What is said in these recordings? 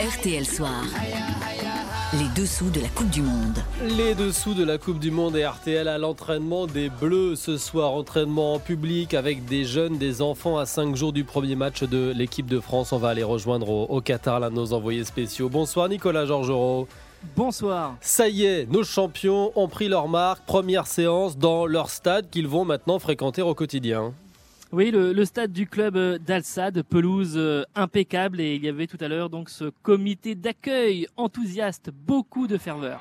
RTL Soir. Les dessous de la Coupe du Monde. Les dessous de la Coupe du Monde et RTL à l'entraînement des Bleus ce soir. Entraînement en public avec des jeunes, des enfants à 5 jours du premier match de l'équipe de France. On va aller rejoindre au, au Qatar l'un de nos envoyés spéciaux. Bonsoir Nicolas Georgerot. Bonsoir. Ça y est, nos champions ont pris leur marque. Première séance dans leur stade qu'ils vont maintenant fréquenter au quotidien. Oui, le, le stade du club d'Al-Sad, pelouse euh, impeccable et il y avait tout à l'heure donc ce comité d'accueil enthousiaste, beaucoup de ferveur.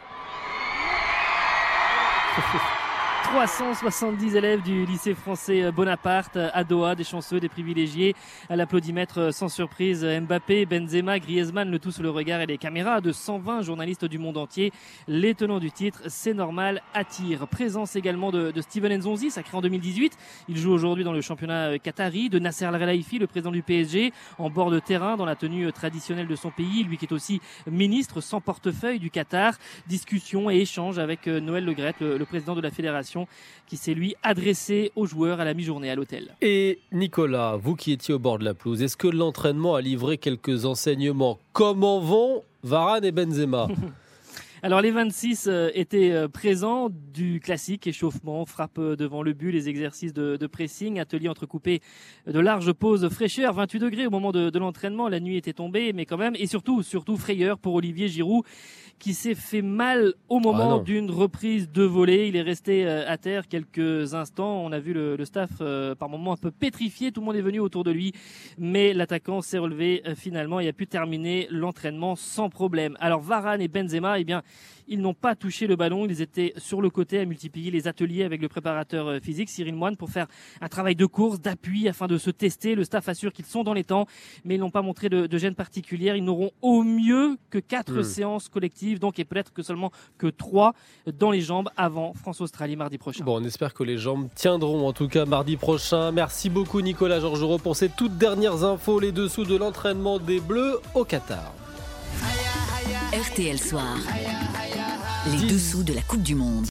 370 élèves du lycée français Bonaparte à Doha, des chanceux, des privilégiés, à l'applaudimètre sans surprise Mbappé, Benzema, Griezmann, le tout sous le regard et les caméras de 120 journalistes du monde entier. Les tenants du titre, c'est normal, attire. Présence également de, de Steven Nzonzi, sacré en 2018. Il joue aujourd'hui dans le championnat qatari, de Nasser Al-Khelaifi, le président du PSG, en bord de terrain dans la tenue traditionnelle de son pays, lui qui est aussi ministre sans portefeuille du Qatar. Discussion et échange avec Noël Legrette, le, le président de la fédération qui s'est lui adressé aux joueurs à la mi-journée à l'hôtel. Et Nicolas, vous qui étiez au bord de la pelouse, est-ce que l'entraînement a livré quelques enseignements? Comment vont Varane et Benzema? Alors les 26 euh, étaient euh, présents du classique échauffement, frappe euh, devant le but, les exercices de, de pressing, atelier entrecoupé de larges pauses fraîcheur, 28 degrés au moment de, de l'entraînement, la nuit était tombée, mais quand même, et surtout, surtout frayeur pour Olivier Giroud qui s'est fait mal au moment Ah d'une reprise de volée. Il est resté à terre quelques instants. On a vu le, le staff euh, par moments un peu pétrifié. Tout le monde est venu autour de lui, mais l'attaquant s'est relevé euh, finalement et a pu terminer l'entraînement sans problème. Alors Varane et Benzema, eh bien, ils n'ont pas touché le ballon. Ils étaient sur le côté à multiplier les ateliers avec le préparateur euh, physique Cyril Moine pour faire un travail de course, d'appui afin de se tester. Le staff assure qu'ils sont dans les temps, mais ils n'ont pas montré de, de gêne particulière. Ils n'auront au mieux que quatre Hmm. séances collectives, donc et peut-être que seulement que trois dans les jambes avant France-Australie mardi prochain. Bon, on espère que les jambes tiendront en tout cas mardi prochain. Merci beaucoup Nicolas Georgerot pour ces toutes dernières infos, les dessous de l'entraînement des Bleus au Qatar. RTL Soir. Les dessous de la Coupe du Monde.